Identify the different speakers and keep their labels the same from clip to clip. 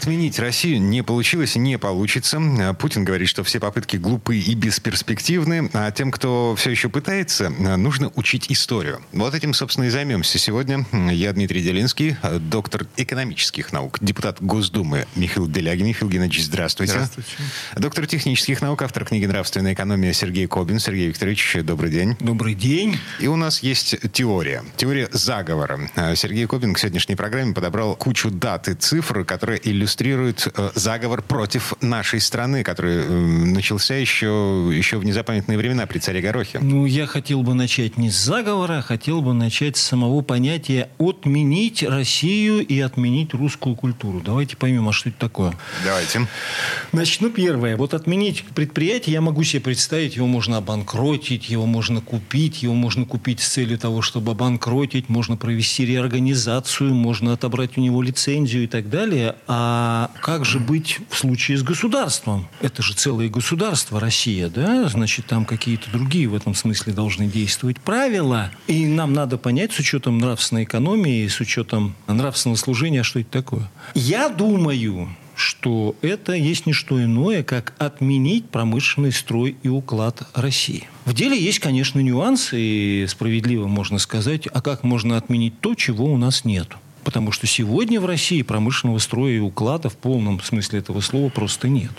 Speaker 1: Отменить Россию не получилось и не получится. Путин говорит, что все попытки глупы и бесперспективны. А тем, кто все еще пытается, нужно учить историю. Вот этим, собственно, и займемся сегодня. Я Дмитрий Делинский, доктор экономических наук, депутат Госдумы Михаил Делягин. Михаил Геннадьевич, здравствуйте.
Speaker 2: Здравствуйте.
Speaker 1: Доктор технических наук, автор книги «Нравственная экономия» Сергей Кобин. Сергей Викторович, добрый день.
Speaker 2: Добрый день.
Speaker 1: И у нас есть теория. Теория заговора. Сергей Кобин к сегодняшней программе подобрал кучу дат и цифр, которые иллюстрирует э, заговор против нашей страны, который э, начался еще, еще в незапамятные времена при царе Горохе.
Speaker 2: Ну, я хотел бы начать не с заговора, а хотел бы начать с самого понятия «отменить Россию и отменить русскую культуру». Давайте поймем, а что это такое.
Speaker 1: Давайте.
Speaker 2: Значит, ну, первое. Вот отменить предприятие, я могу себе представить, его можно обанкротить, его можно купить, его можно купить с целью того, чтобы обанкротить, можно провести реорганизацию, можно отобрать у него лицензию и так далее. А а как же быть в случае с государством? Это же целое государство, Россия, да? Значит, там какие-то другие в этом смысле должны действовать правила. И нам надо понять с учетом нравственной экономии, с учетом нравственного служения, что это такое. Я думаю, что это есть не что иное, как отменить промышленный строй и уклад России. В деле есть, конечно, нюансы, и справедливо можно сказать, а как можно отменить то, чего у нас нет. Потому что сегодня в России промышленного строя и уклада в полном смысле этого слова просто нет.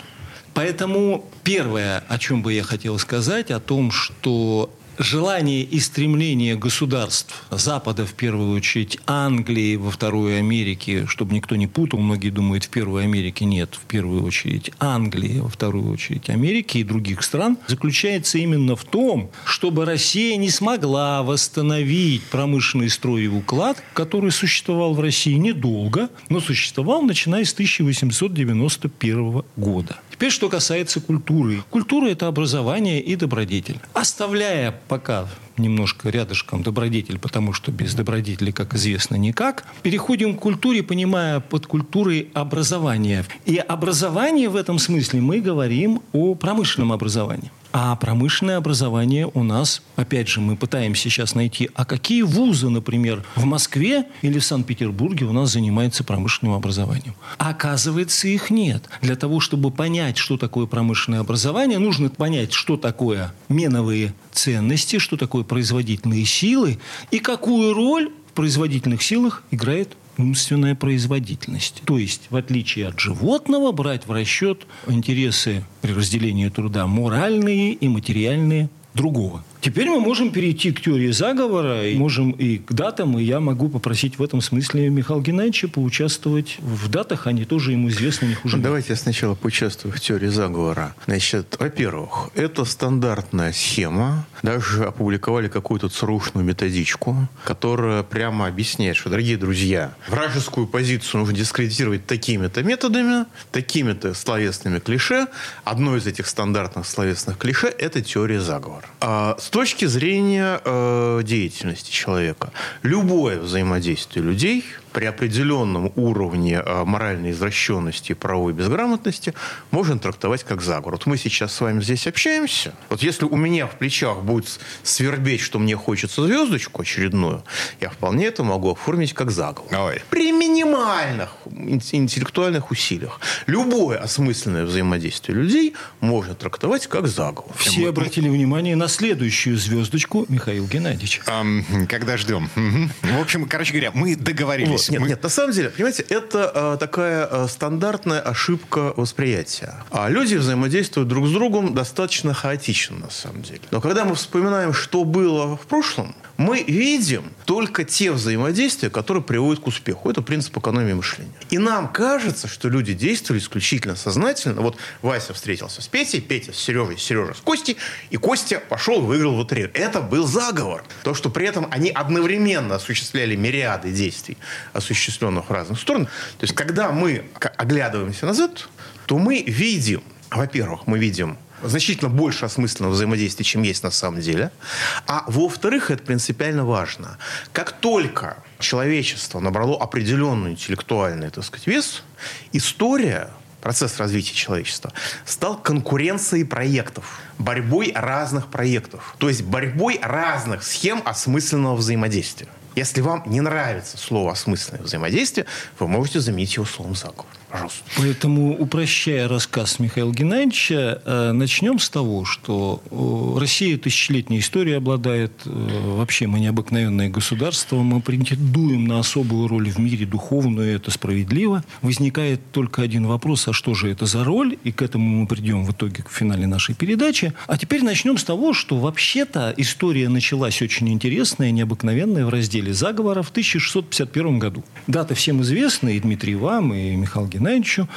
Speaker 2: Поэтому первое, о чем бы я хотел сказать, о том, что желание и стремление государств Запада, в первую очередь Англии, во вторую Америке, чтобы никто не путал, многие думают, в первой Америке нет, в первую очередь Англии, во вторую очередь Америки и других стран, заключается именно в том, чтобы Россия не смогла восстановить промышленный строй и уклад, который существовал в России недолго, но существовал начиная с 1891 года. Теперь, что касается культуры. Культура – это образование и добродетель. Оставляя пока немножко рядышком добродетель, потому что без добродетели, как известно, никак. Переходим к культуре, понимая под культурой образование. И образование в этом смысле мы говорим о промышленном образовании. А промышленное образование у нас, опять же, мы пытаемся сейчас найти, а какие вузы, например, в Москве или в Санкт-Петербурге у нас занимаются промышленным образованием. Оказывается, их нет. Для того, чтобы понять, что такое промышленное образование, нужно понять, что такое меновые ценности, что такое производительные силы и какую роль в производительных силах играет умственная производительность. То есть, в отличие от животного, брать в расчет интересы при разделении труда моральные и материальные другого. Теперь мы можем перейти к теории заговора, и можем и к датам, и я могу попросить в этом смысле Михаила Геннадьевича поучаствовать в датах, они тоже ему известны, не хуже.
Speaker 3: Давайте я сначала поучаствую в теории заговора. Значит, во-первых, это стандартная схема. Даже опубликовали какую-то ЦРУшную методичку, которая прямо объясняет, что, дорогие друзья, вражескую позицию нужно дискредитировать такими-то методами, такими-то словесными клише. Одно из этих стандартных словесных клише – это теория заговора. А с точки зрения э, деятельности человека, любое взаимодействие людей при определенном уровне э, моральной извращенности и правовой безграмотности можно трактовать как заговор. Вот мы сейчас с вами здесь общаемся. Вот если у меня в плечах будет свербеть, что мне хочется звездочку очередную, я вполне это могу оформить как заговор.
Speaker 1: Ой.
Speaker 3: При минимальных интеллектуальных усилиях. Любое осмысленное взаимодействие людей можно трактовать как заговор.
Speaker 2: Все обратили внимание на следующую звездочку Михаил Геннадьевич.
Speaker 1: Ам, когда ждем. В общем, короче говоря, мы договорились.
Speaker 3: Вот, нет,
Speaker 1: Мы-
Speaker 3: нет, на самом деле, понимаете, это э, такая э, стандартная ошибка восприятия. А люди взаимодействуют друг с другом достаточно хаотично, на самом деле. Но когда мы вспоминаем, что было в прошлом, мы видим только те взаимодействия, которые приводят к успеху. Это принцип экономии мышления. И нам кажется, что люди действовали исключительно сознательно. Вот Вася встретился с Петей, Петя с Сережей, Сережа с Костей, и Костя пошел и выиграл в лотерею. Это был заговор. То, что при этом они одновременно осуществляли мириады действий, осуществленных в разных сторонах. То есть, когда мы оглядываемся назад, то мы видим, во-первых, мы видим значительно больше осмысленного взаимодействия, чем есть на самом деле. А во-вторых, это принципиально важно. Как только человечество набрало определенный интеллектуальный, так сказать, вес, история процесс развития человечества, стал конкуренцией проектов, борьбой разных проектов, то есть борьбой разных схем осмысленного взаимодействия. Если вам не нравится слово «осмысленное взаимодействие», вы можете заменить его словом «заговор». Пожалуйста.
Speaker 2: Поэтому, упрощая рассказ Михаила Геннадьевича, э, начнем с того, что э, Россия тысячелетней историей обладает. Э, вообще мы необыкновенное государство. Мы претендуем на особую роль в мире духовную, это справедливо. Возникает только один вопрос, а что же это за роль? И к этому мы придем в итоге к финале нашей передачи. А теперь начнем с того, что вообще-то история началась очень интересная, необыкновенная в разделе заговора в 1651 году. Дата всем известна, и Дмитрий вам, и Михаил Геннадьевич Геннадьевичу.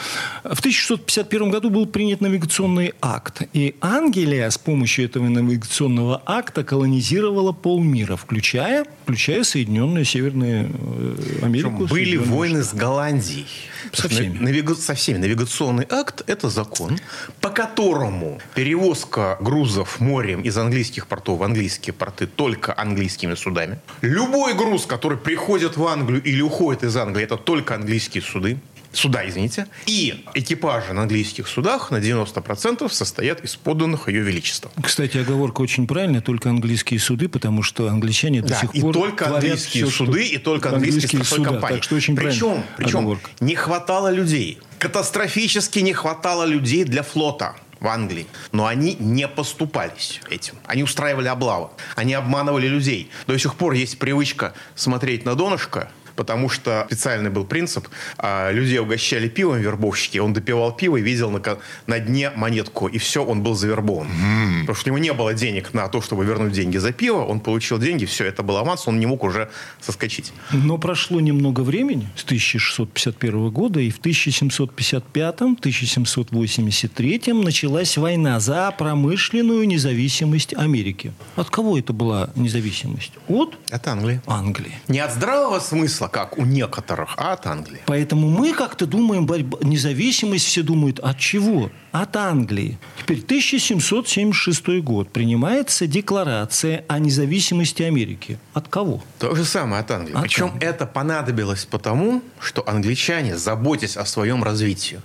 Speaker 2: В 1651 году был принят навигационный акт. И Англия с помощью этого навигационного акта колонизировала полмира, включая, включая Соединенные Северные э, Америку.
Speaker 3: Были войны с Голландией.
Speaker 2: Со всеми.
Speaker 3: Навига... Со всеми. Навигационный акт – это закон, по которому перевозка грузов морем из английских портов в английские порты только английскими судами. Любой груз, который приходит в Англию или уходит из Англии, это только английские суды суда, извините, и экипажи на английских судах на 90% состоят из подданных Ее Величества.
Speaker 2: Кстати, оговорка очень правильная, только английские суды, потому что англичане
Speaker 3: да,
Speaker 2: до сих
Speaker 3: и
Speaker 2: пор
Speaker 3: только английские
Speaker 2: все,
Speaker 3: суды, и только английские, английские суда. компании.
Speaker 2: Так что очень
Speaker 3: причем, причем не хватало людей. Катастрофически не хватало людей для флота в Англии. Но они не поступались этим. Они устраивали облавы. Они обманывали людей. До сих пор есть привычка смотреть на донышко потому что специальный был принцип. А, людей угощали пивом вербовщики, он допивал пиво и видел на, на дне монетку, и все, он был завербован. Mm. Потому что у него не было денег на то, чтобы вернуть деньги за пиво, он получил деньги, все, это был аванс, он не мог уже соскочить.
Speaker 2: Но прошло немного времени, с 1651 года, и в 1755-1783 началась война за промышленную независимость Америки. От кого это была независимость? От?
Speaker 3: От Англии.
Speaker 2: Англии.
Speaker 3: Не от здравого смысла, смысла, как у некоторых, а от Англии.
Speaker 2: Поэтому мы как-то думаем, борьба, независимость, все думают, от чего? От Англии. Теперь 1776 год. Принимается декларация о независимости Америки. От кого?
Speaker 3: То же самое от Англии.
Speaker 2: От
Speaker 3: Причем
Speaker 2: Англии.
Speaker 3: это понадобилось потому, что англичане, заботясь о своем развитии,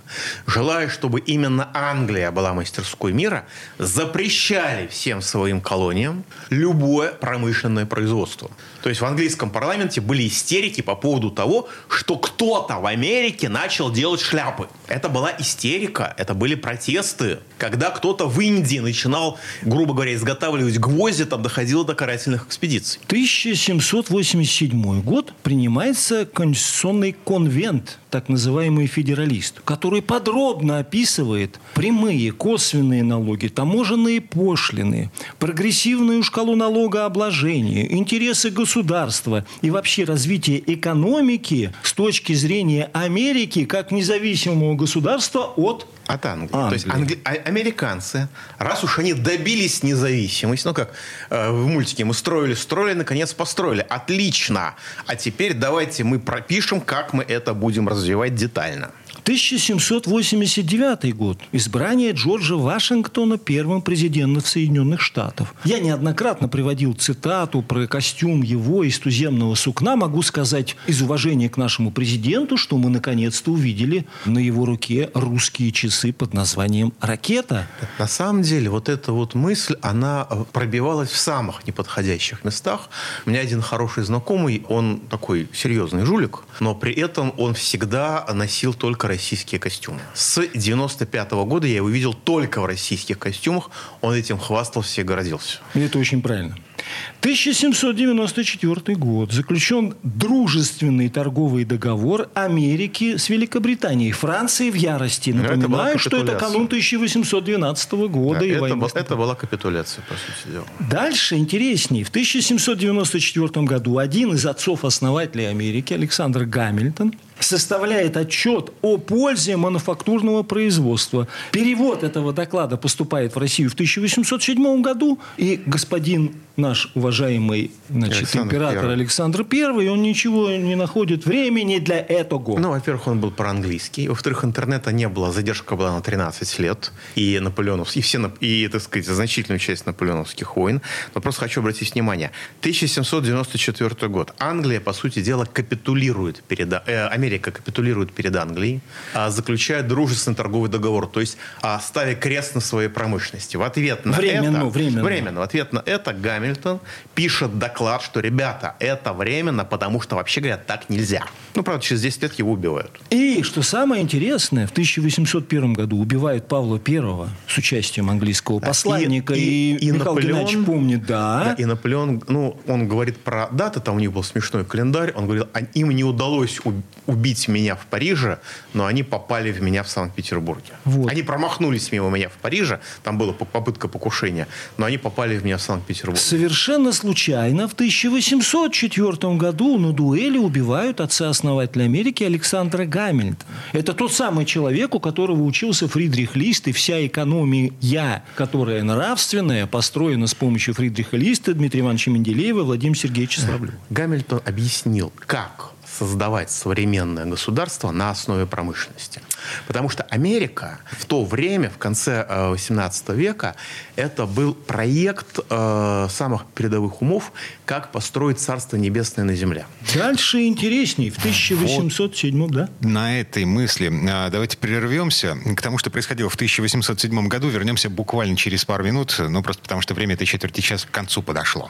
Speaker 3: желая, чтобы именно Англия была мастерской мира, запрещали всем своим колониям любое промышленное производство. То есть в английском парламенте были истерики по поводу того, что кто-то в Америке начал делать шляпы. Это была истерика, это были протесты. Когда кто-то в Индии начинал, грубо говоря, изготавливать гвозди, там доходило до карательных экспедиций.
Speaker 2: 1787 год принимается Конституционный конвент, так называемый федералист, который подробно описывает прямые, косвенные налоги, таможенные пошлины, прогрессивную шкалу налогообложения, интересы государства и вообще развитие экономики с точки зрения Америки как независимого государства от
Speaker 3: от Англии.
Speaker 2: Англии.
Speaker 3: То есть англи... а- американцы, раз уж они добились независимости, ну как э, в мультике мы строили, строили, наконец построили. Отлично. А теперь давайте мы пропишем, как мы это будем развивать детально.
Speaker 2: 1789 год. Избрание Джорджа Вашингтона первым президентом Соединенных Штатов. Я неоднократно приводил цитату про костюм его из туземного сукна. Могу сказать из уважения к нашему президенту, что мы наконец-то увидели на его руке русские часы под названием «Ракета».
Speaker 3: На самом деле, вот эта вот мысль, она пробивалась в самых неподходящих местах. У меня один хороший знакомый, он такой серьезный жулик, но при этом он всегда носил только российские костюмы. С 95 года я его видел только в российских костюмах. Он этим хвастался и гордился.
Speaker 2: И это очень правильно. 1794 год. Заключен дружественный торговый договор Америки с Великобританией. Франции в ярости.
Speaker 3: это была
Speaker 2: Напоминаю, что это канун 1812 года.
Speaker 3: Да,
Speaker 2: и
Speaker 3: это, был- это была капитуляция, по сути дела.
Speaker 2: Дальше интереснее. В 1794 году один из отцов-основателей Америки, Александр Гамильтон, составляет отчет о пользе мануфактурного производства. Перевод этого доклада поступает в Россию в 1807 году, и господин наш уважаемый значит,
Speaker 3: Александр
Speaker 2: император
Speaker 3: I.
Speaker 2: Александр I, он ничего не находит времени для этого.
Speaker 3: Ну, во-первых, он был по-английски. Во-вторых, интернета не было. Задержка была на 13 лет. И Наполеонов, и все, и, так сказать, значительную часть наполеоновских войн. Но просто хочу обратить внимание. 1794 год. Англия, по сути дела, капитулирует перед... Э, Америка капитулирует перед Англией, а, заключая дружественный торговый договор. То есть, а, ставя крест на своей промышленности. В ответ на
Speaker 2: Временно,
Speaker 3: это...
Speaker 2: временно.
Speaker 3: Временно. В ответ на это Гамильтон пишет доклад, что, ребята, это временно, потому что, вообще говоря, так нельзя. Ну, правда, через 10 лет его убивают.
Speaker 2: И, что самое интересное, в 1801 году убивают Павла I с участием английского посланника.
Speaker 3: и-
Speaker 2: И,
Speaker 3: и- и
Speaker 2: Михаил
Speaker 3: Наполеон-
Speaker 2: Геннадьевич помнит, да.
Speaker 3: Да, и Наполеон, ну, он говорит про даты, там у них был смешной календарь, он говорил, «А им не удалось у- убить меня в Париже, но они попали в меня в Санкт-Петербурге.
Speaker 2: Вот.
Speaker 3: Они промахнулись мимо меня в Париже, там была по- попытка покушения, но они попали в меня в Санкт-Петербург.
Speaker 2: Совершенно случайно в 1804 году на дуэли убивают отца-основателя Америки Александра Гамильтона. Это тот самый человек, у которого учился Фридрих Лист, и вся экономия, которая нравственная, построена с помощью Фридриха Листа, Дмитрия Ивановича Менделеева, Владимира Сергеевича Славлева.
Speaker 3: Гамильтон объяснил, как создавать современное государство на основе промышленности. Потому что Америка в то время, в конце э, 18 века, это был проект э, самых передовых умов, как построить Царство Небесное на земле.
Speaker 2: Дальше интересней. В 1807, да?
Speaker 1: На этой мысли а, давайте прервемся. К тому, что происходило в 1807 году, вернемся буквально через пару минут, ну просто потому что время этой четверти часа к концу подошло.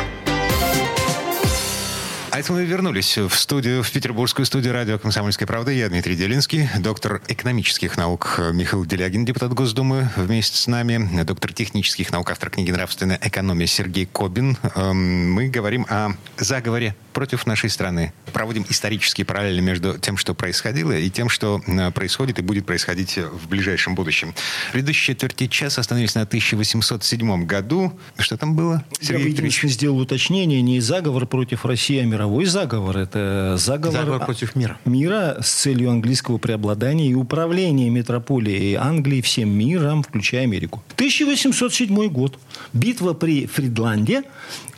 Speaker 1: Это мы вернулись в студию, в петербургскую студию радио «Комсомольская правда». Я Дмитрий Делинский, доктор экономических наук Михаил Делягин, депутат Госдумы, вместе с нами, доктор технических наук, автор книги «Нравственная экономия» Сергей Кобин. Эм, Мы говорим о заговоре против нашей страны. Проводим исторические параллели между тем, что происходило, и тем, что э, происходит и будет происходить в ближайшем будущем. В предыдущей четверти часа остановились на 1807 году. Что там было,
Speaker 2: Я
Speaker 1: Сергей Викторович?
Speaker 2: единственное сделал уточнение. Не заговор против России, а мировой заговор. Это заговор,
Speaker 3: Заговор против мира.
Speaker 2: мира с целью английского преобладания и управления метрополией Англии всем миром, включая Америку. 1807 год. Битва при Фридланде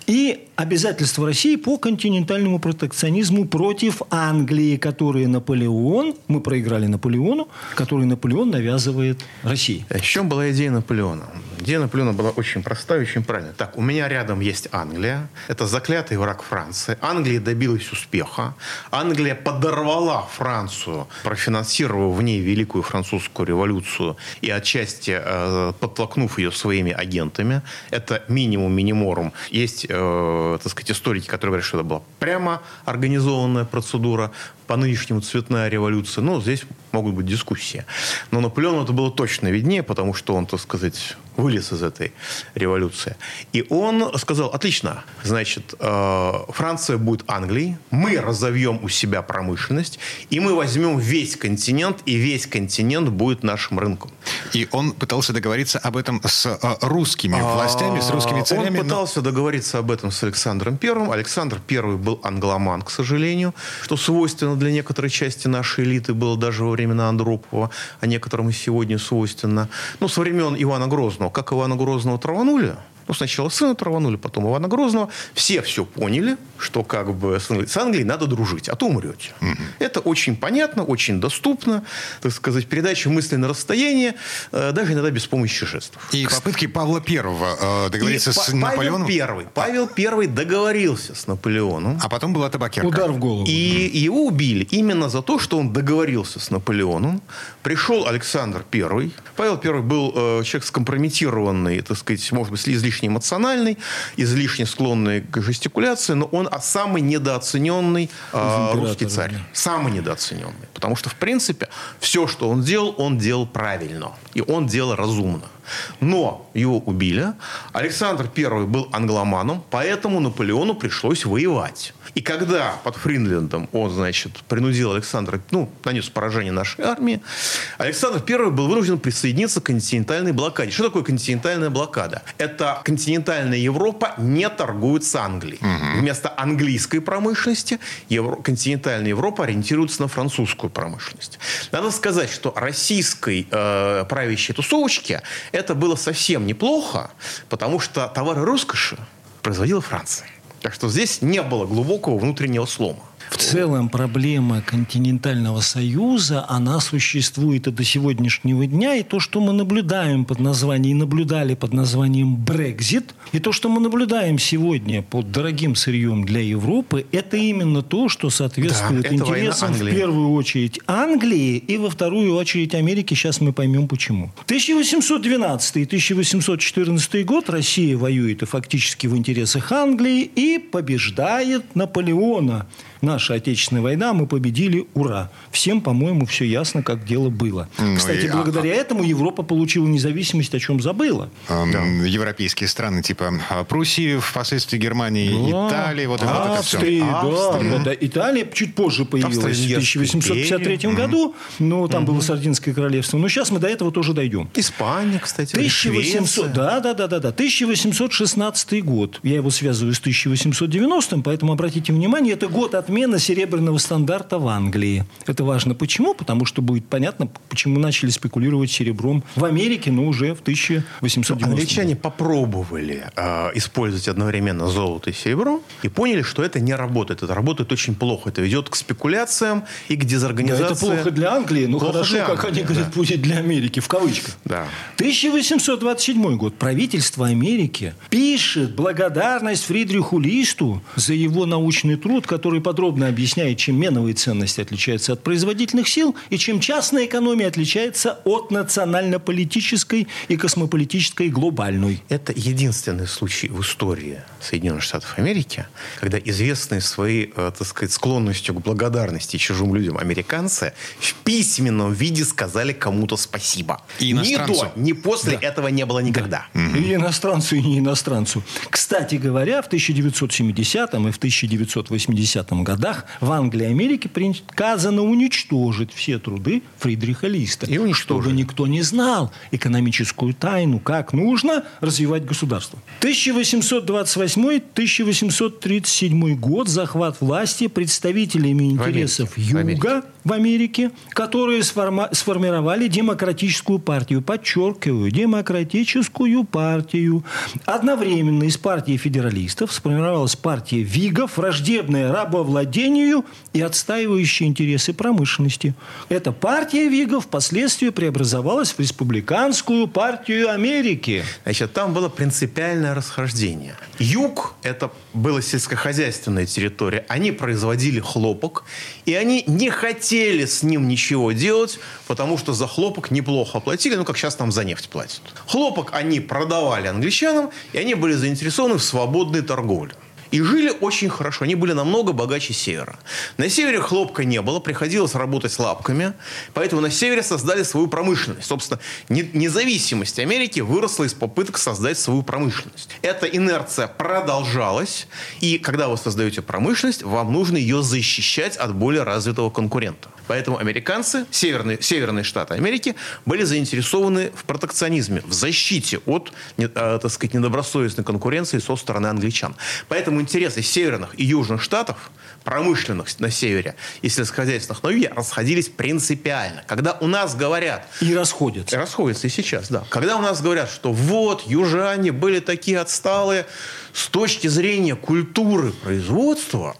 Speaker 2: и обязательства России по континентальному протекционизму против Англии, которые Наполеон, мы проиграли Наполеону, который Наполеон навязывает России.
Speaker 3: В чем была идея Наполеона? Идея Наполеона была очень простая, очень правильная. Так, у меня рядом есть Англия. Это заклятый враг Франции. Англия добилась успеха. Англия подорвала Францию, профинансировав в ней Великую Французскую революцию и отчасти э, подтолкнув ее своими агентами. Это минимум миниморум. Есть, э, так сказать, историки, которые говорят, что это была. Прямо организованная процедура, по нынешнему цветная революция. Ну, здесь могут быть дискуссии. Но Наполеону это было точно виднее, потому что он, так сказать, вылез из этой революции. И он сказал, отлично, значит, э, Франция будет Англией, мы разовьем у себя промышленность, и мы возьмем весь континент, и весь континент будет нашим рынком.
Speaker 1: И он пытался договориться об этом с э, русскими властями, с русскими
Speaker 3: А,
Speaker 1: царями.
Speaker 3: Он
Speaker 1: но-
Speaker 3: пытался договориться об этом с Александром Первым. Александр Первый был англоман, к сожалению, что свойственно для некоторой части нашей элиты было даже во времена Андропова, а некоторым и сегодня свойственно. Ну, со времен Ивана Грозного. Как Ивана Грозного траванули, ну, сначала сына траванули, потом Ивана Грозного. Все все поняли, что как бы с Англией, с Англией надо дружить, а то умрете. Это очень понятно, очень доступно. Так сказать, передача мысли на расстояние, э, даже иногда без помощи жестов.
Speaker 1: И попытки Павла Первого э, договориться
Speaker 3: И
Speaker 1: с
Speaker 3: Па-
Speaker 1: Наполеоном.
Speaker 3: Павел Первый. Павел Первый договорился с Наполеоном.
Speaker 1: А потом была табакерка.
Speaker 2: Удар в голову.
Speaker 3: И его убили именно за то, что он договорился с Наполеоном. Пришел Александр Первый. Павел Первый был э, человек скомпрометированный, так сказать, может быть, излишне излишне эмоциональный, излишне склонный к жестикуляции, но он а самый недооцененный э, русский царь. Да. Самый недооцененный. Потому что, в принципе, все, что он делал, он делал правильно. И он делал разумно. Но его убили. Александр I был англоманом, поэтому Наполеону пришлось воевать. И когда под Фринлендом он, значит, принудил Александра, ну, нанес поражение нашей армии, Александр I был вынужден присоединиться к континентальной блокаде. Что такое континентальная блокада? Это континентальная Европа не торгует с Англией. Угу. Вместо английской промышленности Евро... континентальная Европа ориентируется на французскую промышленность. Надо сказать, что российской э, правящей тусовочке это было совсем неплохо, потому что товары роскоши производила Франция. Так что здесь не было глубокого внутреннего слома.
Speaker 2: В целом проблема континентального союза, она существует и до сегодняшнего дня. И то, что мы наблюдаем под названием, наблюдали под названием Брекзит, и то, что мы наблюдаем сегодня под дорогим сырьем для Европы, это именно то, что соответствует да, интересам в первую очередь Англии и во вторую очередь Америки. Сейчас мы поймем почему. 1812 и 1814 год Россия воюет и фактически в интересах Англии и побеждает Наполеона наша Отечественная война, мы победили, ура. Всем, по-моему, все ясно, как дело было. Ну Кстати, и, а, благодаря а, этому Европа получила независимость, о чем забыла.
Speaker 1: Э, да. Европейские страны типа а, Пруссии, впоследствии Германии, да. Италии, вот
Speaker 2: Австрии, вот это все. Да, да, да. Италия чуть позже появилась, в 1853 mm году, но там mm было Сардинское королевство. Но сейчас мы до этого тоже дойдем.
Speaker 3: Испания, кстати,
Speaker 2: 1800, да, да, да, да, да. 1816 год. Я его связываю с 1890, поэтому обратите внимание, это год от отмена серебряного стандарта в Англии. Это важно почему? Потому что будет понятно, почему начали спекулировать серебром в Америке, но уже в 1890
Speaker 3: Англичане попробовали э, использовать одновременно золото и серебро и поняли, что это не работает. Это работает очень плохо. Это ведет к спекуляциям и к дезорганизации. Да,
Speaker 2: это плохо для Англии, но плохо хорошо, как они говорят, да. будет для Америки, в кавычках.
Speaker 3: Да.
Speaker 2: 1827 год. Правительство Америки пишет благодарность Фридриху Листу за его научный труд, который подробно подробно объясняет, чем меновые ценности отличаются от производительных сил и чем частная экономия отличается от национально-политической и космополитической глобальной.
Speaker 3: Это единственный случай в истории Соединенных Штатов Америки, когда известные своей, э, так сказать, склонностью к благодарности чужим людям американцы в письменном виде сказали кому-то спасибо.
Speaker 1: И ни до,
Speaker 3: ни после да. этого не было никогда.
Speaker 2: Да. Угу. И иностранцу, и не иностранцу. Кстати говоря, в 1970 и в 1980 году годах в Англии и Америке приказано уничтожить все труды Фридриха Листа. И Чтобы никто не знал экономическую тайну, как нужно развивать государство. 1828-1837 год захват власти представителями интересов. Юга в Америке, которые сформировали демократическую партию. Подчеркиваю, демократическую партию. Одновременно из партии федералистов сформировалась партия Вигов, враждебная рабовладению и отстаивающая интересы промышленности. Эта партия Вигов впоследствии преобразовалась в республиканскую партию Америки.
Speaker 3: Значит, там было принципиальное расхождение. Юг – это была сельскохозяйственная территория. Они производили хлопок, и они не хотели хотели с ним ничего делать, потому что за хлопок неплохо платили, ну, как сейчас там за нефть платят. Хлопок они продавали англичанам, и они были заинтересованы в свободной торговле. И жили очень хорошо. Они были намного богаче севера. На севере хлопка не было, приходилось работать лапками. Поэтому на севере создали свою промышленность. Собственно, независимость Америки выросла из попыток создать свою промышленность. Эта инерция продолжалась. И когда вы создаете промышленность, вам нужно ее защищать от более развитого конкурента. Поэтому американцы, северные, северные штаты Америки, были заинтересованы в протекционизме, в защите от, э, так сказать, недобросовестной конкуренции со стороны англичан. Поэтому интересы северных и южных штатов, промышленных на севере и сельскохозяйственных на юге, расходились принципиально. Когда у нас говорят...
Speaker 2: И расходятся.
Speaker 3: И расходятся и сейчас, да. Когда у нас говорят, что вот, южане были такие отсталые с точки зрения культуры производства,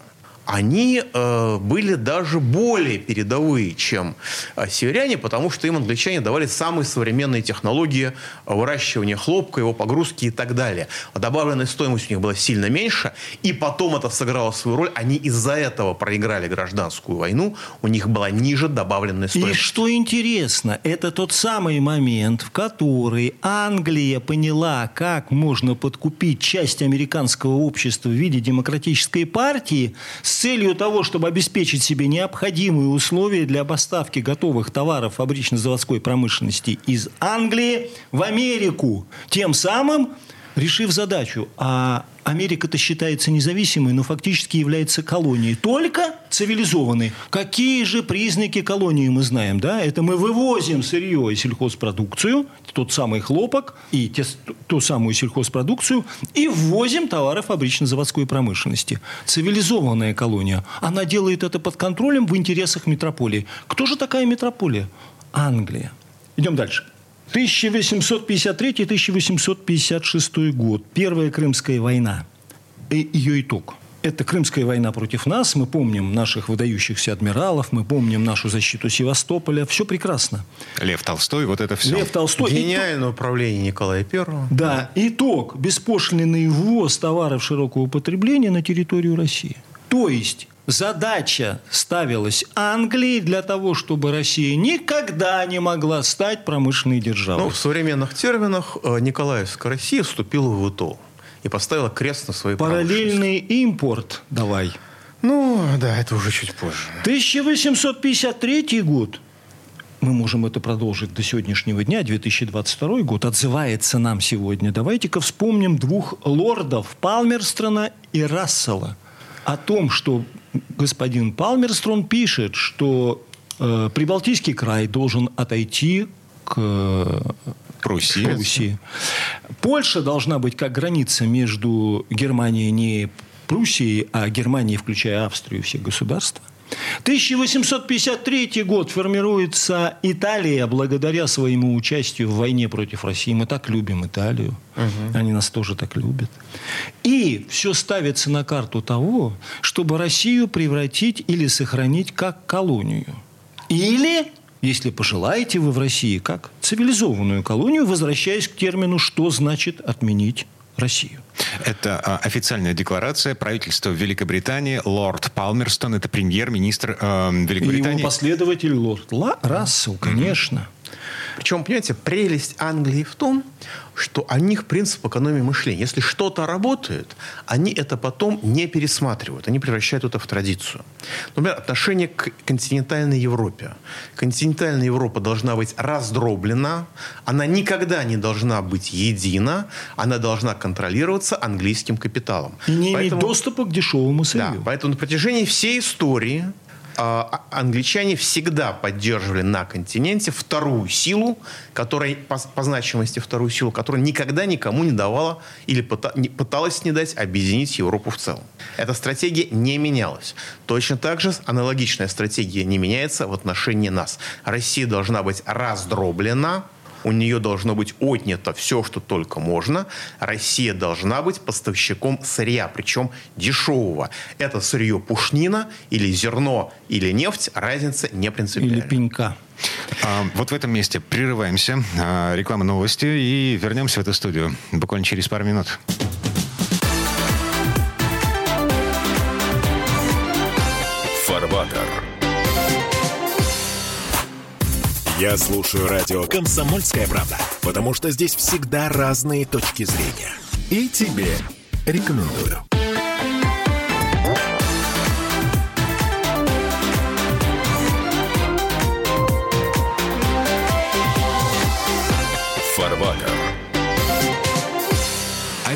Speaker 3: они э, были даже более передовые, чем э, северяне, потому что им англичане давали самые современные технологии выращивания хлопка, его погрузки и так далее. Добавленная стоимость у них была сильно меньше, и потом это сыграло свою роль. Они из-за этого проиграли гражданскую войну, у них была ниже добавленная стоимость.
Speaker 2: И что интересно, это тот самый момент, в который Англия поняла, как можно подкупить часть американского общества в виде демократической партии с целью того, чтобы обеспечить себе необходимые условия для поставки готовых товаров фабрично-заводской промышленности из Англии в Америку. Тем самым решив задачу, а Америка-то считается независимой, но фактически является колонией. Только цивилизованной. Какие же признаки колонии мы знаем? Да? Это мы вывозим сырье и сельхозпродукцию, тот самый хлопок и те, ту самую сельхозпродукцию, и ввозим товары фабрично-заводской промышленности. Цивилизованная колония. Она делает это под контролем в интересах метрополии. Кто же такая метрополия? Англия. Идем дальше. 1853-1856 год. Первая Крымская война. И ее итог. Это Крымская война против нас. Мы помним наших выдающихся адмиралов, мы помним нашу защиту Севастополя. Все прекрасно.
Speaker 1: Лев Толстой, вот это все.
Speaker 2: Лев Толстой.
Speaker 3: Гениальное итог... управление Николая Первого.
Speaker 2: Да, итог. Беспошлинный ввоз товаров широкого потребления на территорию России. То есть задача ставилась Англии для того, чтобы Россия никогда не могла стать промышленной державой.
Speaker 3: Ну, в современных терминах э, Николаевская Россия вступила в ИТО и поставила крест на своей
Speaker 2: Параллельный импорт давай.
Speaker 3: Ну, да, это уже чуть позже.
Speaker 2: 1853 год. Мы можем это продолжить до сегодняшнего дня, 2022 год, отзывается нам сегодня. Давайте-ка вспомним двух лордов, Палмерстрона и Рассела, о том, что господин Палмерстрон пишет, что э, Прибалтийский край должен отойти к
Speaker 1: Пруссии.
Speaker 2: Пруссии. Польша должна быть как граница между Германией не Пруссией, а Германией, включая Австрию, все государства. 1853 год формируется Италия благодаря своему участию в войне против России. Мы так любим Италию. Угу. Они нас тоже так любят. И все ставится на карту того, чтобы Россию превратить или сохранить как колонию. Или если пожелаете вы в России, как цивилизованную колонию, возвращаясь к термину «что значит отменить Россию».
Speaker 1: Это а, официальная декларация правительства Великобритании. Лорд Палмерстон, это премьер-министр э, Великобритании.
Speaker 2: И его последователь лорд Ла Рассел, конечно.
Speaker 3: Причем, понимаете, прелесть Англии в том, что у них принцип экономии мышления. Если что-то работает, они это потом не пересматривают. Они превращают это в традицию. Например, отношение к континентальной Европе. Континентальная Европа должна быть раздроблена. Она никогда не должна быть едина. Она должна контролироваться английским капиталом.
Speaker 2: И не поэтому, иметь доступа к дешевому сырью.
Speaker 3: Да, поэтому на протяжении всей истории англичане всегда поддерживали на континенте вторую силу, которая по, по значимости вторую силу, которая никогда никому не давала или пыталась не дать объединить Европу в целом. Эта стратегия не менялась. Точно так же аналогичная стратегия не меняется в отношении нас. Россия должна быть раздроблена, у нее должно быть отнято все, что только можно. Россия должна быть поставщиком сырья, причем дешевого. Это сырье пушнина или зерно или нефть, разница не принципиальна.
Speaker 2: Или пенька.
Speaker 1: А, вот в этом месте прерываемся. А, реклама новости и вернемся в эту студию буквально через пару минут.
Speaker 4: Фарбатер. Я слушаю радио «Комсомольская правда», потому что здесь всегда разные точки зрения. И тебе рекомендую.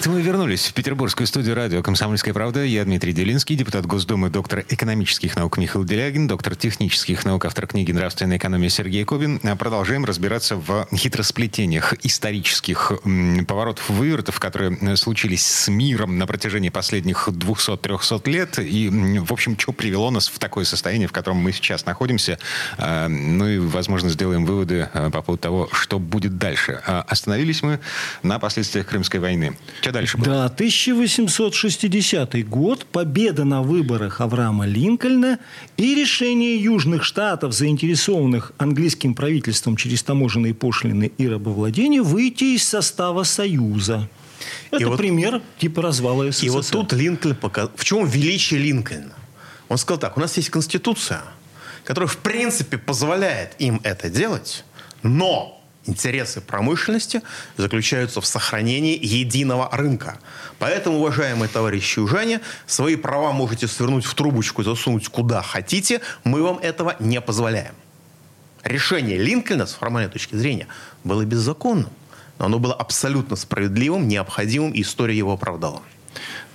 Speaker 1: Это мы вернулись в петербургскую студию радио «Комсомольская правда». Я Дмитрий Делинский, депутат Госдумы, доктор экономических наук Михаил Делягин, доктор технических наук, автор книги «Нравственная экономия» Сергей Кобин. А продолжаем разбираться в хитросплетениях исторических поворотов выворотов, которые случились с миром на протяжении последних 200-300 лет. И, в общем, что привело нас в такое состояние, в котором мы сейчас находимся. А, ну и, возможно, сделаем выводы а, по поводу того, что будет дальше. Остановились мы на последствиях Крымской войны. Что дальше было?
Speaker 2: 1860 год, победа на выборах Авраама Линкольна и решение южных штатов, заинтересованных английским правительством через таможенные пошлины и рабовладение, выйти из состава Союза. Это
Speaker 3: И вот-
Speaker 2: пример типа развала СССР.
Speaker 3: И вот тут Линкольн показал... В чем величие Линкольна? Он сказал так, у нас есть Конституция, которая, в принципе, позволяет им это делать, но интересы промышленности заключаются в сохранении единого рынка. Поэтому, уважаемые товарищи южане, свои права можете свернуть в трубочку и засунуть куда хотите, мы вам этого не позволяем. Решение Линкольна, с формальной точки зрения, было беззаконным, но оно было абсолютно справедливым, необходимым, и история его оправдала.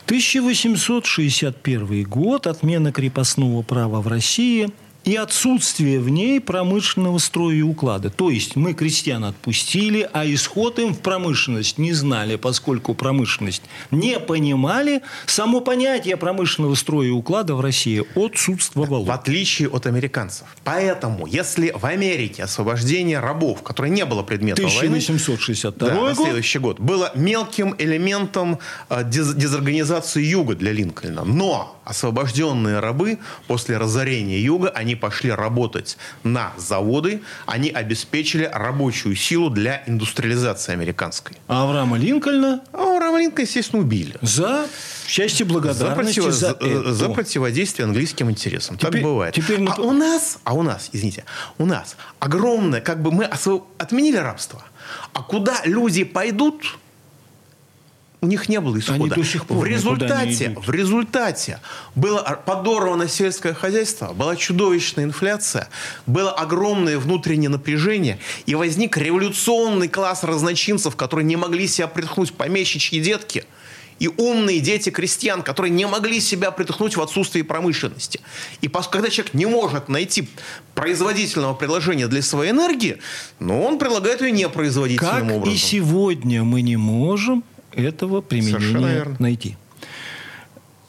Speaker 2: 1861 год, отмена крепостного права в России и отсутствие в ней промышленного строя и уклада. То есть мы крестьян отпустили, а исход им в промышленность не знали, поскольку промышленность не понимали. Само понятие промышленного строя и уклада в России отсутствовало.
Speaker 3: В отличие от американцев. Поэтому, если в Америке освобождение рабов, которое не было предметом войны,
Speaker 2: 1862
Speaker 3: да, на
Speaker 2: год.
Speaker 3: следующий год, было мелким элементом э, дез- дезорганизации Юга для Линкольна. Но освобожденные рабы после разорения Юга, они пошли работать на заводы, они обеспечили рабочую силу для индустриализации американской.
Speaker 2: А Авраама Линкольна
Speaker 3: А Авраама Линкольна, естественно, убили.
Speaker 2: за счастье
Speaker 3: За,
Speaker 2: благодарности за,
Speaker 3: за- э, за
Speaker 2: это.
Speaker 3: противодействие английским интересам. так
Speaker 2: Теперь-
Speaker 3: бывает.
Speaker 2: теперь мы
Speaker 3: а у нас, а у нас, извините, у нас огромное, как бы мы осво- отменили рабство, а куда люди пойдут, у них не было исхода.
Speaker 2: Они до сих пор
Speaker 3: в результате, в результате было подорвано сельское хозяйство, была чудовищная инфляция, было огромное внутреннее напряжение, и возник революционный класс разночинцев, которые не могли себя приткнуть помещичьи детки, и умные дети крестьян, которые не могли себя приткнуть в отсутствии промышленности. И когда человек не может найти производительного предложения для своей энергии, ну, он предлагает ее непроизводительным
Speaker 2: Как
Speaker 3: образом.
Speaker 2: и сегодня мы не можем этого применения найти.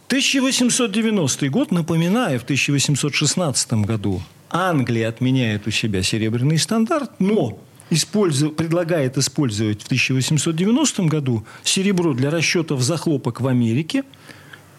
Speaker 2: 1890 год, напоминаю, в 1816 году Англия отменяет у себя серебряный стандарт, но использу- предлагает использовать в 1890 году серебро для расчетов захлопок в Америке.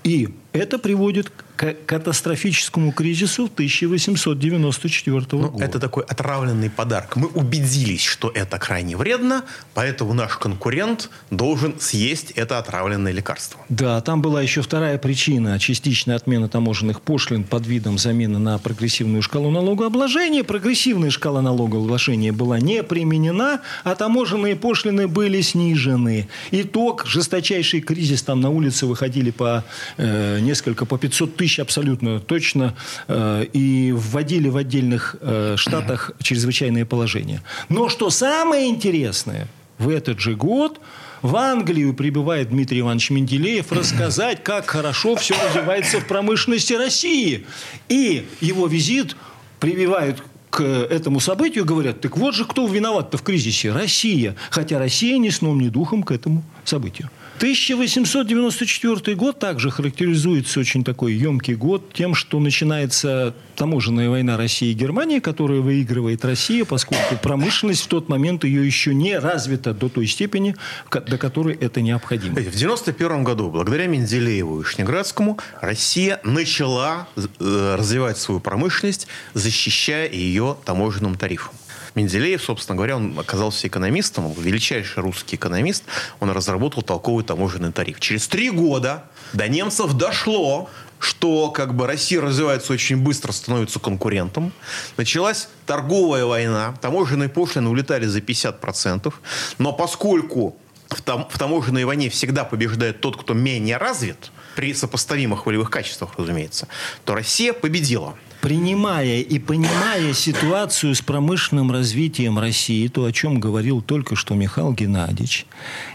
Speaker 2: И это приводит к катастрофическому кризису 1894
Speaker 3: Ну,
Speaker 2: года.
Speaker 3: это такой отравленный подарок. Мы убедились, что это крайне вредно, поэтому наш конкурент должен съесть это отравленное лекарство.
Speaker 2: Да, там была еще вторая причина – частичная отмена таможенных пошлин под видом замены на прогрессивную шкалу налогообложения. Прогрессивная шкала налогообложения была не применена, а таможенные пошлины были снижены. Итог – жесточайший кризис. Там на улице выходили по э, несколько, по 500 тысяч абсолютно точно. э, и вводили в отдельных э, штатах чрезвычайное положение. Но что самое интересное, в этот же год в Англию прибывает Дмитрий Иванович Менделеев рассказать, как хорошо все развивается в промышленности России. И его визит прививают к этому событию, говорят, так вот же кто виноват-то в кризисе? Россия. Хотя Россия ни сном, ни духом к этому событию. 1894 год также характеризуется очень такой емкий год тем, что начинается таможенная война России и Германии, которую выигрывает Россия, поскольку промышленность в тот момент ее еще не развита до той степени, до которой это необходимо.
Speaker 3: В 91 году, благодаря Менделееву и Шнеградскому, Россия начала э, развивать свою промышленность, защищая ее таможенным тарифом. Менделеев, собственно говоря, он оказался экономистом, он величайший русский экономист, он разработал толковый таможенный тариф. Через три года до немцев дошло, что как бы Россия развивается очень быстро, становится конкурентом. Началась торговая война, таможенные пошлины улетали за 50%, но поскольку в, там- в таможенной войне всегда побеждает тот, кто менее развит, при сопоставимых волевых качествах, разумеется, то Россия победила.
Speaker 2: Принимая и понимая ситуацию с промышленным развитием России, то, о чем говорил только что Михаил Геннадьевич,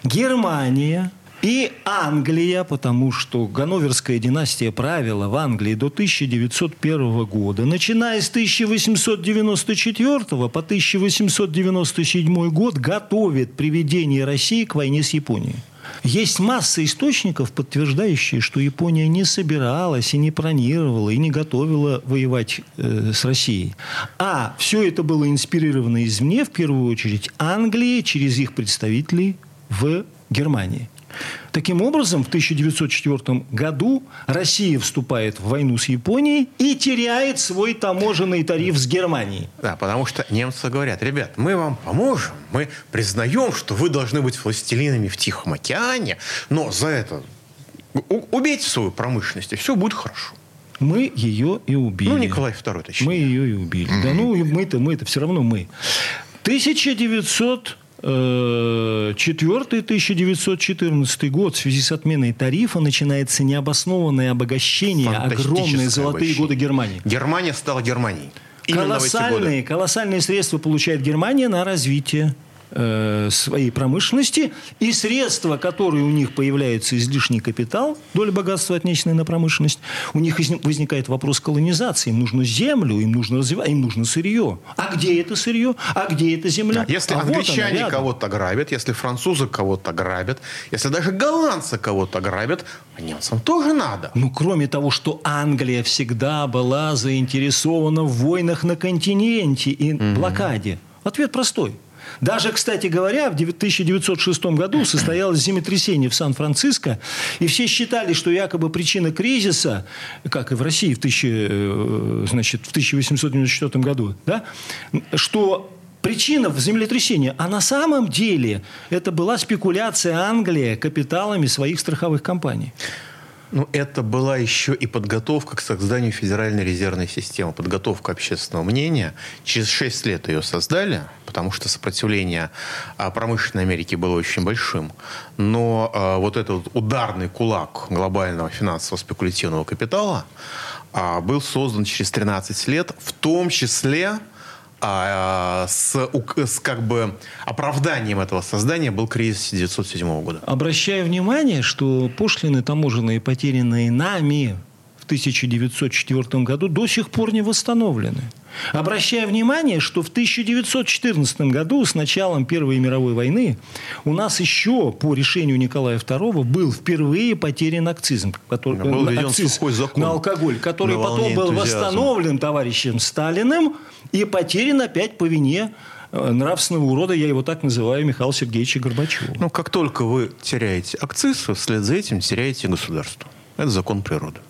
Speaker 2: Германия и Англия, потому что Ганноверская династия правила в Англии до 1901 года, начиная с 1894 по 1897 год, готовит приведение России к войне с Японией. Есть масса источников, подтверждающие, что Япония не собиралась и не планировала и не готовила воевать э, с Россией. А все это было инспирировано извне, в первую очередь, Англией через их представителей в Германии. Таким образом, в 1904 году Россия вступает в войну с Японией и теряет свой таможенный тариф с Германией.
Speaker 3: Да, потому что немцы говорят, ребят, мы вам поможем, мы признаем, что вы должны быть властелинами в Тихом океане, но за это убейте свою промышленность, и все будет хорошо.
Speaker 2: Мы ее и убили.
Speaker 3: Ну, Николай II, точнее.
Speaker 2: Мы ее и убили. Mm-hmm. Да, ну, мы-то, мы-то, все равно мы. 1900 1914 год в связи с отменой тарифа начинается необоснованное обогащение, огромные золотые обогащение. годы Германии.
Speaker 3: Германия стала Германией.
Speaker 2: колоссальные, колоссальные средства получает Германия на развитие э, своей промышленности, и средства, которые у них появляются, излишний капитал, доля богатства отнесенная на промышленность, у них возникает вопрос колонизации. Им нужно землю, им нужно развивать, им нужно сырье. А где это сырье? А где эта земля?
Speaker 3: Да, если
Speaker 2: а
Speaker 3: англичане вот кого-то грабят, если французы кого-то грабят, если даже голландцы кого-то грабят, а немцам тоже надо.
Speaker 2: Ну, кроме того, что Англия всегда была заинтересована в войнах на континенте и угу. блокаде. Ответ простой – даже, кстати говоря, в 1906 году состоялось землетрясение в Сан-Франциско, и все считали, что якобы причина кризиса, как и в России в, 1000, э, значит, в 1894 году, да, что причина в землетрясении, а на самом деле это была спекуляция Англии капиталами своих страховых компаний.
Speaker 3: Ну, это была еще и подготовка к созданию Федеральной резервной системы, подготовка общественного мнения. Через шесть лет ее создали, потому что сопротивление а, промышленной Америки было очень большим. Но а, вот этот ударный кулак глобального финансово-спекулятивного капитала а, был создан через 13 лет, в том числе а, с, с как бы оправданием этого создания был кризис 1907 года.
Speaker 2: Обращаю внимание, что пошлины таможенные, потерянные нами в 1904 году, до сих пор не восстановлены. Обращая внимание, что в 1914 году, с началом Первой мировой войны, у нас еще по решению Николая II был впервые потерян акциз, который, был акциз сухой закон на алкоголь, который на потом был восстановлен товарищем Сталиным и потерян опять по вине э, нравственного урода, я его так называю, Михаила Сергеевича Горбачева.
Speaker 3: Ну, как только вы теряете акциз, вслед за этим теряете государство. Это закон природы.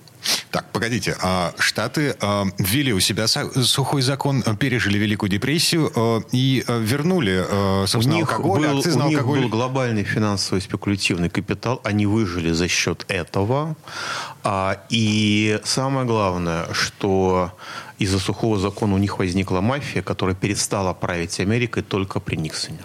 Speaker 1: Так, погодите. А Штаты а, ввели у себя сухой закон, пережили Великую депрессию а, и вернули, собственно,
Speaker 3: у них
Speaker 1: алкоголь,
Speaker 3: был,
Speaker 1: акциз
Speaker 3: на
Speaker 1: у них
Speaker 3: был глобальный финансовый спекулятивный капитал. Они выжили за счет этого. И самое главное, что из-за сухого закона у них возникла мафия, которая перестала править Америкой только при Никсоне.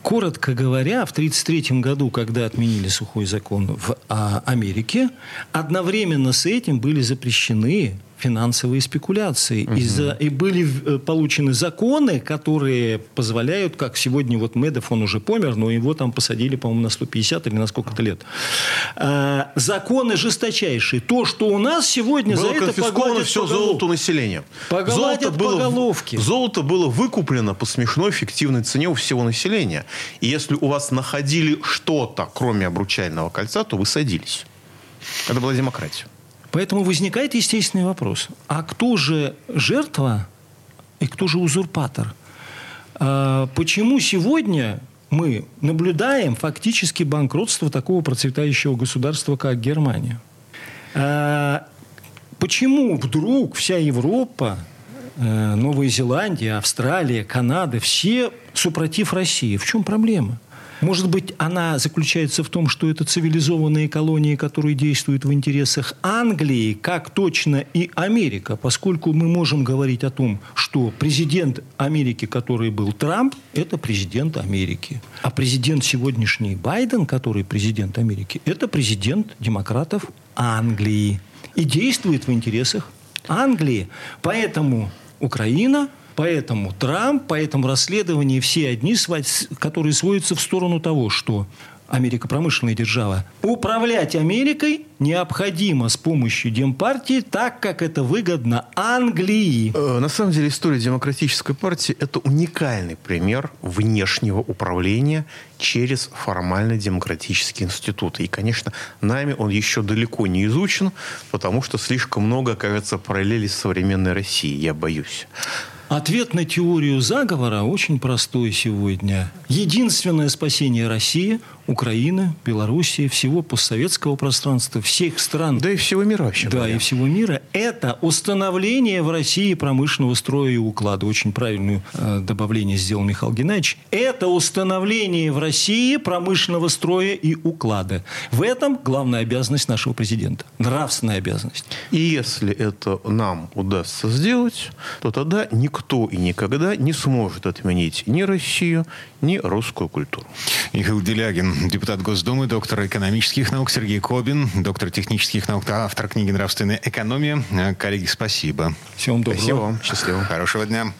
Speaker 2: Коротко говоря, в 1933 году, когда отменили сухой закон в а, Америке, одновременно с этим были запрещены финансовые спекуляции. Угу. И, и были э, получены законы, которые позволяют, как сегодня вот Медов, он уже помер, но его там посадили, по-моему, на 150 или на сколько-то лет. А, законы жесточайшие. То, что у нас сегодня
Speaker 3: было
Speaker 2: за это
Speaker 3: погладят все по золоту населения.
Speaker 2: Погладят золото было,
Speaker 3: по
Speaker 2: головке.
Speaker 3: Золото было выкуплено по смешной фиктивной цене у всего населения. И если у вас находили что-то, кроме обручального кольца, то вы садились. Это была демократия.
Speaker 2: Поэтому возникает естественный вопрос. А кто же жертва и кто же узурпатор? А почему сегодня мы наблюдаем фактически банкротство такого процветающего государства, как Германия? А почему вдруг вся Европа, э, Новая Зеландия, Австралия, Канада, все супротив России? В чем проблема? Может быть, она заключается в том, что это цивилизованные колонии, которые действуют в интересах Англии, как точно и Америка, поскольку мы можем говорить о том, что президент Америки, который был Трамп, это президент Америки. А президент сегодняшний Байден, который президент Америки, это президент демократов Англии. И действует в интересах Англии. Поэтому Украина – Поэтому Трамп, поэтому расследования все одни, которые сводятся в сторону того, что Америка промышленная держава. Управлять Америкой необходимо с помощью Демпартии так, как это выгодно Англии.
Speaker 3: Э, на самом деле история Демократической партии – это уникальный пример внешнего управления через формально-демократические институты. И, конечно, нами он еще далеко не изучен, потому что слишком много, кажется, параллелей с современной Россией, я боюсь.
Speaker 2: Ответ на теорию заговора очень простой сегодня. единственное спасение России, Украины, Белоруссии, всего постсоветского пространства, всех стран.
Speaker 3: Да и всего мира вообще.
Speaker 2: Да, говоря. и всего мира. Это установление в России промышленного строя и уклада. Очень правильное э, добавление сделал Михаил Геннадьевич. Это установление в России промышленного строя и уклада. В этом главная обязанность нашего президента. Нравственная обязанность.
Speaker 3: И если это нам удастся сделать, то тогда никто и никогда не сможет отменить ни Россию, ни русскую культуру.
Speaker 1: Михаил Делягин, депутат Госдумы, доктор экономических наук, Сергей Кобин, доктор технических наук, автор книги «Нравственная экономия». Коллеги, спасибо.
Speaker 2: Всем доброго.
Speaker 3: Спасибо вам. Счастливо.
Speaker 1: Хорошего дня.